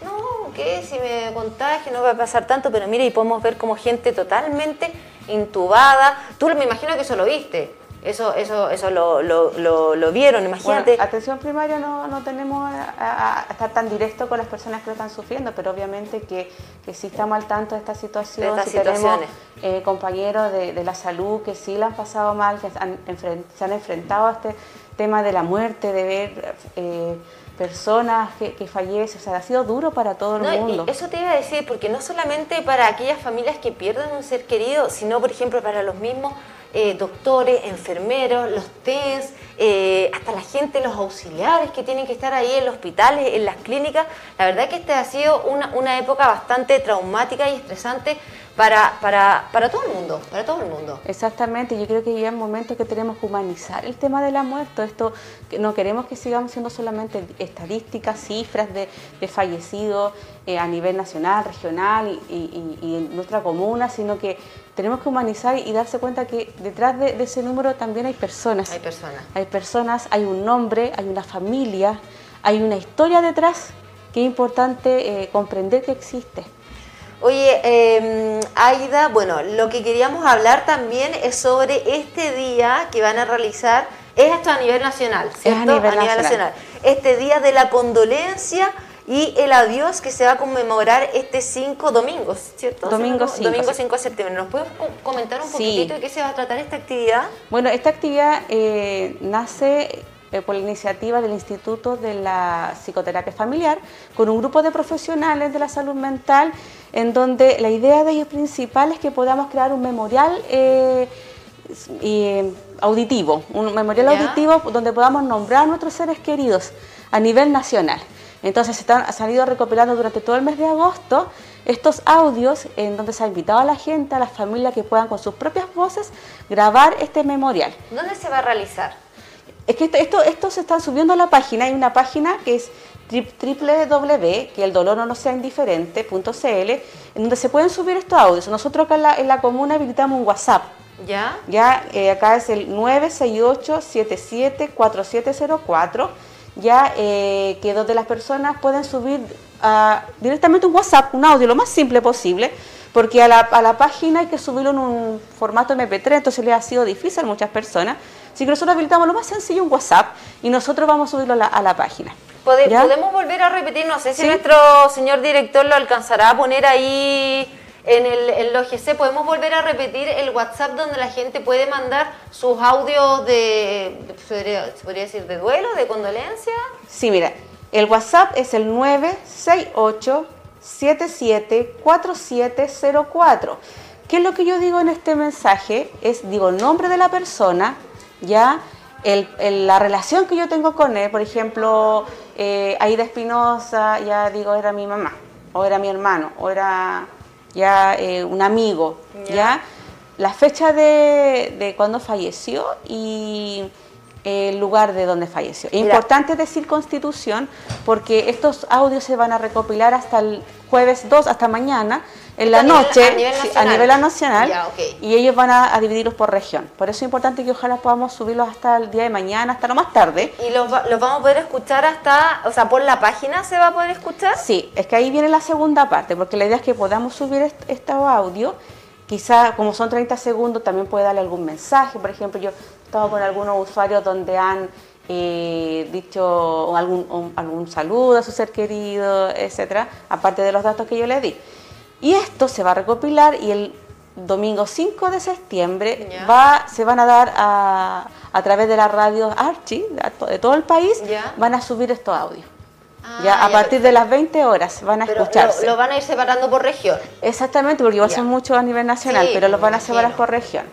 no, ¿qué? Si me contagio no va a pasar tanto, pero mira, y podemos ver como gente totalmente intubada. Tú me imagino que eso lo viste eso, eso, eso lo, lo, lo, vieron, imagínate. atención primaria no, no tenemos a, estar tan directo con las personas que lo están sufriendo, pero obviamente que, que sí estamos al tanto de esta situación. De tenemos eh, compañeros de, de, la salud que sí la han pasado mal, que se han enfrentado a este tema de la muerte, de ver eh, personas que, que, fallecen, o sea, ha sido duro para todo el mundo. eso te iba a decir, porque no solamente para aquellas familias que pierden un ser querido, sino, por ejemplo, para los mismos eh, doctores, enfermeros, los TENS, eh, hasta la gente, los auxiliares que tienen que estar ahí en los hospitales, en las clínicas. La verdad que esta ha sido una, una época bastante traumática y estresante para, para, para, todo el mundo, para todo el mundo. Exactamente, yo creo que ya es momento que tenemos que humanizar el tema de la muerte. Esto no queremos que sigamos siendo solamente estadísticas, cifras de, de fallecidos eh, a nivel nacional, regional y, y en nuestra comuna, sino que tenemos que humanizar y darse cuenta que detrás de, ese número también hay personas. Hay personas. Hay personas, hay un nombre, hay una familia, hay una historia detrás que es importante eh, comprender que existe. Oye, eh, Aida, bueno, lo que queríamos hablar también es sobre este día que van a realizar, es esto a nivel nacional, ¿cierto? a nivel, nacional. Este día de la condolencia y el adiós que se va a conmemorar este 5 domingos, ¿cierto? Domingo 5. Domingo 5 de septiembre. ¿Nos puedes comentar un poquitito de qué se va a tratar esta actividad? Bueno, esta actividad eh, nace eh, por la iniciativa del Instituto de la Psicoterapia Familiar, con un grupo de profesionales de la salud mental, en donde la idea de ellos principal es que podamos crear un memorial eh, y, auditivo, un memorial auditivo donde podamos nombrar a nuestros seres queridos a nivel nacional. Entonces se han, salido recopilando durante todo el mes de agosto estos audios en donde se ha invitado a la gente, a las familias que puedan con sus propias voces grabar este memorial. ¿Dónde se va a realizar? Es que esto, esto, se está subiendo a la página, hay una página que es www, que el dolor no sea indiferente.cl, en donde se pueden subir estos audios. Nosotros acá en la, en la comuna habilitamos un WhatsApp. ¿Ya? Ya, eh, acá es el 968-774704 ya eh, que donde las personas pueden subir uh, directamente un WhatsApp, un audio, lo más simple posible, porque a la, a la, página hay que subirlo en un formato MP3, entonces le ha sido difícil a muchas personas. Así que nosotros habilitamos lo más sencillo, un WhatsApp, y nosotros vamos a subirlo a la, a la página. ¿Podemos volver a repetir? No sé si nuestro señor director lo alcanzará a poner ahí en el, OGC podemos volver a repetir el WhatsApp donde la gente puede mandar sus audios de, ¿se podría decir, de duelo, de condolencia? Sí, mira, el WhatsApp es el 968 774704. ¿Qué es lo que yo digo en este mensaje? Es, digo, el nombre de la persona, ya, la relación que yo tengo con él, por ejemplo, eh, Aida Espinosa, ya digo, era mi mamá, o era mi hermano, o era ya eh, un amigo, ya. La fecha de, de cuando falleció y el lugar de donde falleció. Es importante decir constitución porque estos audios se van a recopilar hasta el jueves 2, hasta mañana, en la noche, a nivel nacional, y ellos van a, dividirlos por región. Por eso es importante que ojalá podamos subirlos hasta el día de mañana, hasta lo más tarde. ¿Y los, los vamos a poder escuchar hasta, o sea, por la página se va a poder escuchar? Sí, es que ahí viene la segunda parte, porque la idea es que podamos subir este, audio quizá como son 30 segundos también puede darle algún mensaje, por ejemplo yo he estado con algunos usuarios donde han eh, dicho algún, algún saludo a su ser querido, etcétera, aparte de los datos que yo le di. Y esto se va a recopilar y el domingo 5 de septiembre va, se van a dar a, a través de la radio Archie de todo el país, van a subir estos audios. Ah, ya a partir de las 20 horas van a escucharse. Lo, van a ir separando por región. Exactamente, porque va a ser mucho a nivel nacional, pero los van a separar por región.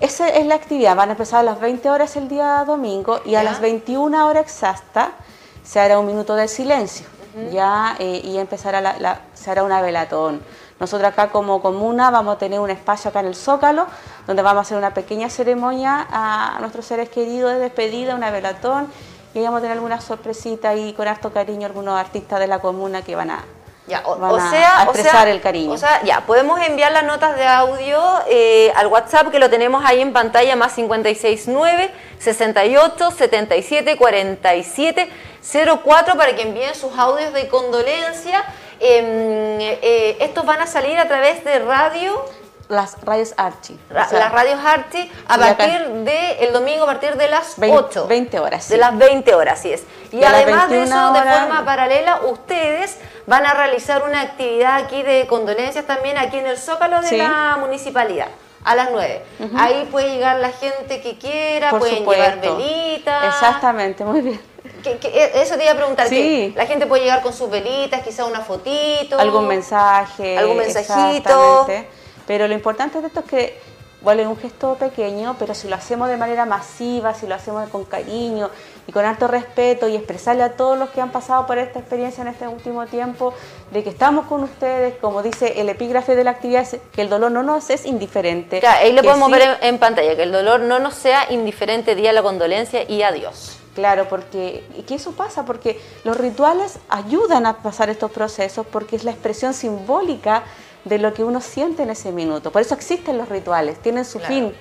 Esa es la actividad, van a empezar a las 20 horas el día domingo y a las 21 horas exacta se hará un minuto de silencio, ya eh, y empezará la, se hará una velatón. Nosotros acá como comuna vamos a tener un espacio acá en el Zócalo, donde vamos a hacer una pequeña ceremonia a nuestros seres queridos de despedida, una velatón y vamos a tener alguna sorpresita y con harto cariño algunos artistas de la comuna que van a, o, sea, expresar el cariño. O sea, ya, podemos enviar las notas de audio eh, al WhatsApp que lo tenemos ahí en pantalla, más 569 68 77 47 04 para que envíen sus audios de condolencia. Em, eh, estos van a salir a través de radio las radios Archie. las radios Archie a partir de el domingo a partir de las 8. 20 horas. De las 20 horas, sí es. Y además de eso, de forma paralela, ustedes van a realizar una actividad aquí de condolencias también aquí en el Zócalo de la municipalidad. A las 9. Ahí puede llegar la gente que quiera, pueden llevar velitas. Exactamente, muy bien. eso te iba a preguntar, sí. la gente puede llegar con sus velitas, quizá una fotito. Algún mensaje. Algún mensajito. Pero lo importante de esto es que, es un gesto pequeño, pero si lo hacemos de manera masiva, si lo hacemos con cariño y con alto respeto y expresarle a todos los que han pasado por esta experiencia en este último tiempo, de que estamos con ustedes, como dice el epígrafe de la actividad, que el dolor no nos es indiferente. ahí lo podemos ver en, pantalla, que el dolor no nos sea indiferente, día la condolencia y adiós. Claro, porque ¿y eso pasa? Porque los rituales ayudan a pasar estos procesos porque es la expresión simbólica de lo que uno siente en ese minuto. Por eso existen los rituales, tienen su fin.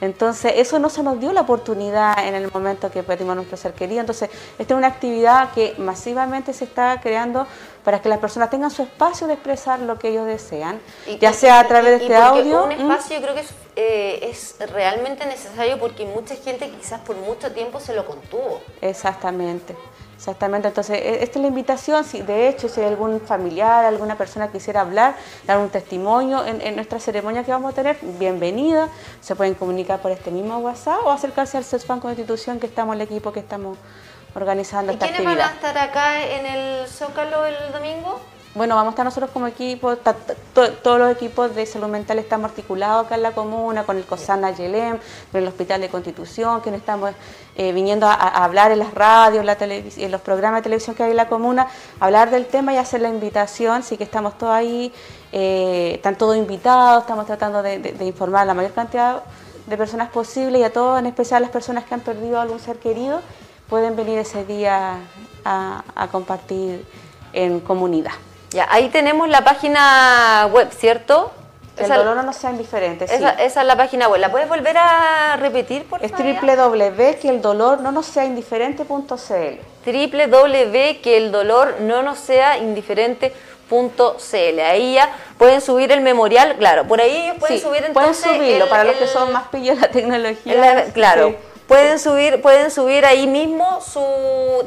Entonces, eso no se nos dio la oportunidad en el momento que perdimos a nuestro ser querido. Entonces, esta es una actividad que masivamente se está creando para que las personas tengan su espacio de expresar lo que ellos desean, ya sea a través de este audio. Un espacio yo creo que es, eh, es, realmente necesario porque mucha gente quizás por mucho tiempo se lo contuvo. Exactamente. Exactamente, entonces e- esta es la invitación, si de hecho si hay algún familiar, alguna persona quisiera hablar, dar un testimonio en, en nuestra ceremonia que vamos a tener, bienvenida, se pueden comunicar por este mismo WhatsApp o acercarse al CESFAN Constitución que estamos el equipo que estamos organizando ¿Y esta quiénes van a actividad. estar acá en el Zócalo el domingo? Bueno, vamos a estar nosotros como equipo, todos los equipos de salud mental estamos articulados acá en la comuna, con el COSANA Yelem, con el Hospital de Constitución, que nos estamos eh, viniendo a, a hablar en las radios, en los programas de televisión que hay en la comuna, hablar del tema y hacer la invitación, sí que estamos todos ahí, eh, están todos invitados, estamos tratando de, informar a la mayor cantidad de personas posible y a todos, en especial las personas que han perdido algún ser querido, pueden venir ese día a, a compartir en comunidad. Ya, ahí tenemos la página web, ¿cierto? El Esa- dolor no sea indiferente, sí. Esa, esa es la página web. ¿La puedes volver a repetir, por Es favor? www que el dolor no nos sea indiferente.cl. www que el dolor no nos sea indiferente.cl. Ahí ya pueden subir el memorial, claro, por ahí ellos pueden Sí, subir pueden entonces subirlo el- para los que son más pillos de la tecnología. la- claro. sí. Pueden subir, pueden subir ahí mismo su,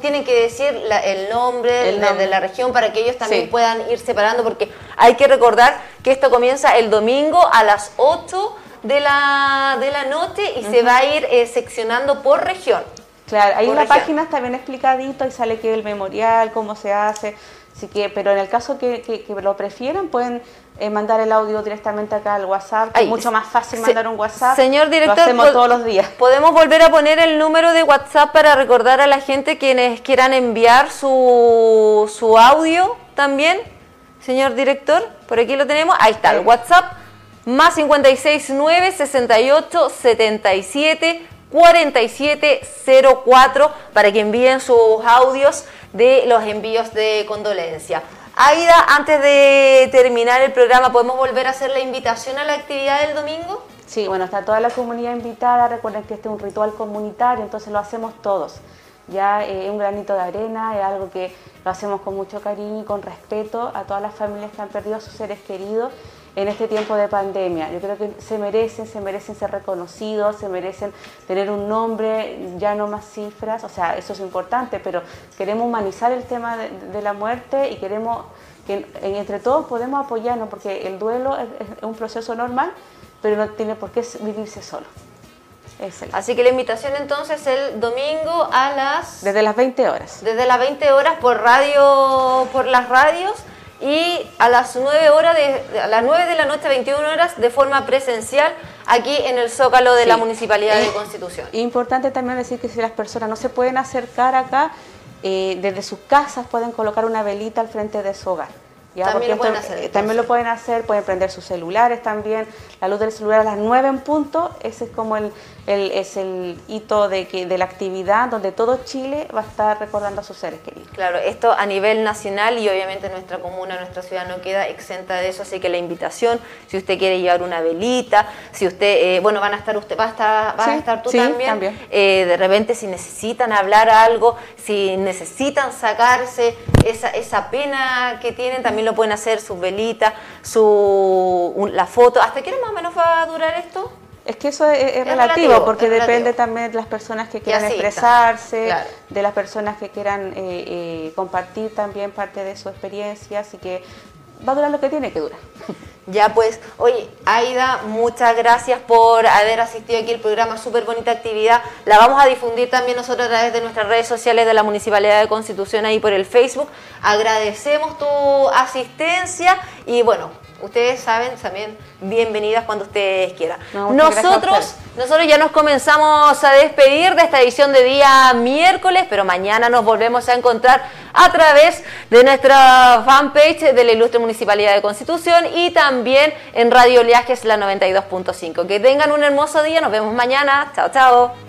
tienen que decir la- el nombre, El de- nombre. de la región para que ellos también Sí. puedan ir separando, porque hay que recordar que esto comienza el domingo a las 8 de la, de la noche y se va a ir eh, seccionando por región. Claro, ahí en Por la región. página está bien explicadito y sale que el memorial, cómo se hace. Así que, pero en el caso que, que- que lo prefieran, pueden eh, mandar el audio directamente acá al WhatsApp. Ay, es mucho más fácil mandar un WhatsApp. Señor director, lo hacemos todos los días. ¿Podemos volver a poner el número de WhatsApp para recordar a la gente quienes quieran enviar su, su audio también? Señor director, por aquí lo tenemos. Ahí está, el WhatsApp más 569 68 77 4704 para que envíen sus audios de los envíos de condolencia. Aida, antes de terminar el programa, ¿podemos volver a hacer la invitación a la actividad del domingo? Sí, bueno, está toda la comunidad invitada. Recuerden que este es un ritual comunitario, entonces lo hacemos todos. Ya eh, es un granito de arena, es algo que lo hacemos con mucho cariño y con respeto a todas las familias que han perdido a sus seres queridos en este tiempo de pandemia. Yo creo que se merecen, se merecen ser reconocidos, se merecen tener un nombre, ya no más cifras, o sea, eso es importante, pero queremos humanizar el tema de, de la muerte y queremos que en- entre todos podemos apoyarnos, porque el duelo es, es un proceso normal, pero no tiene por qué vivirse solo. Así que la invitación entonces el domingo a las Desde las 20 horas. desde las 20 horas por radio por las radios y a las 9 horas de, a las 9 de la noche 21 horas de forma presencial aquí en el Zócalo de Sí. la Municipalidad de Eh, Constitución. Importante también decir que si las personas no se pueden acercar acá, eh, desde sus casas pueden colocar una velita al frente de su hogar. ¿ya? También lo pueden esto- hacer, eh, También lo pueden hacer, pueden prender sus celulares también. La luz del celular a las 9 en punto, ese es como el, el- es el hito de, que, de la actividad donde todo Chile va a estar recordando a sus seres queridos. Claro, esto a nivel nacional y obviamente nuestra comuna, nuestra ciudad no queda exenta de eso, así que la invitación, si usted quiere llevar una velita, si usted, eh, bueno, van a estar usted, va a estar, vas a Sí, estar tú sí, también, también. Eh, de repente si necesitan hablar algo, si necesitan sacarse esa, esa pena que tienen, también lo pueden hacer, sus velitas, su, la foto, ¿hasta qué hora más o menos va a durar esto? Es que eso es, es Es relativo, relativo, porque es depende relativo. también de las personas que quieran expresarse, claro. de las personas que quieran eh, eh, compartir también parte de su experiencia, así que va a durar lo que tiene que durar. Ya pues, oye, Aida, muchas gracias por haber asistido aquí al programa, súper bonita actividad. La vamos a difundir también nosotros a través de nuestras redes sociales de la Municipalidad de Constitución ahí por el Facebook. Agradecemos tu asistencia y bueno, ustedes saben también bienvenidas cuando ustedes quieran. No, nosotros, nosotros ya nos comenzamos a despedir de esta edición de día miércoles, pero mañana nos volvemos a encontrar a través de nuestra fanpage de la Ilustre Municipalidad de Constitución y también en Radio Oleajes la 92.5. Que tengan un hermoso día, nos vemos mañana. Chao, chao.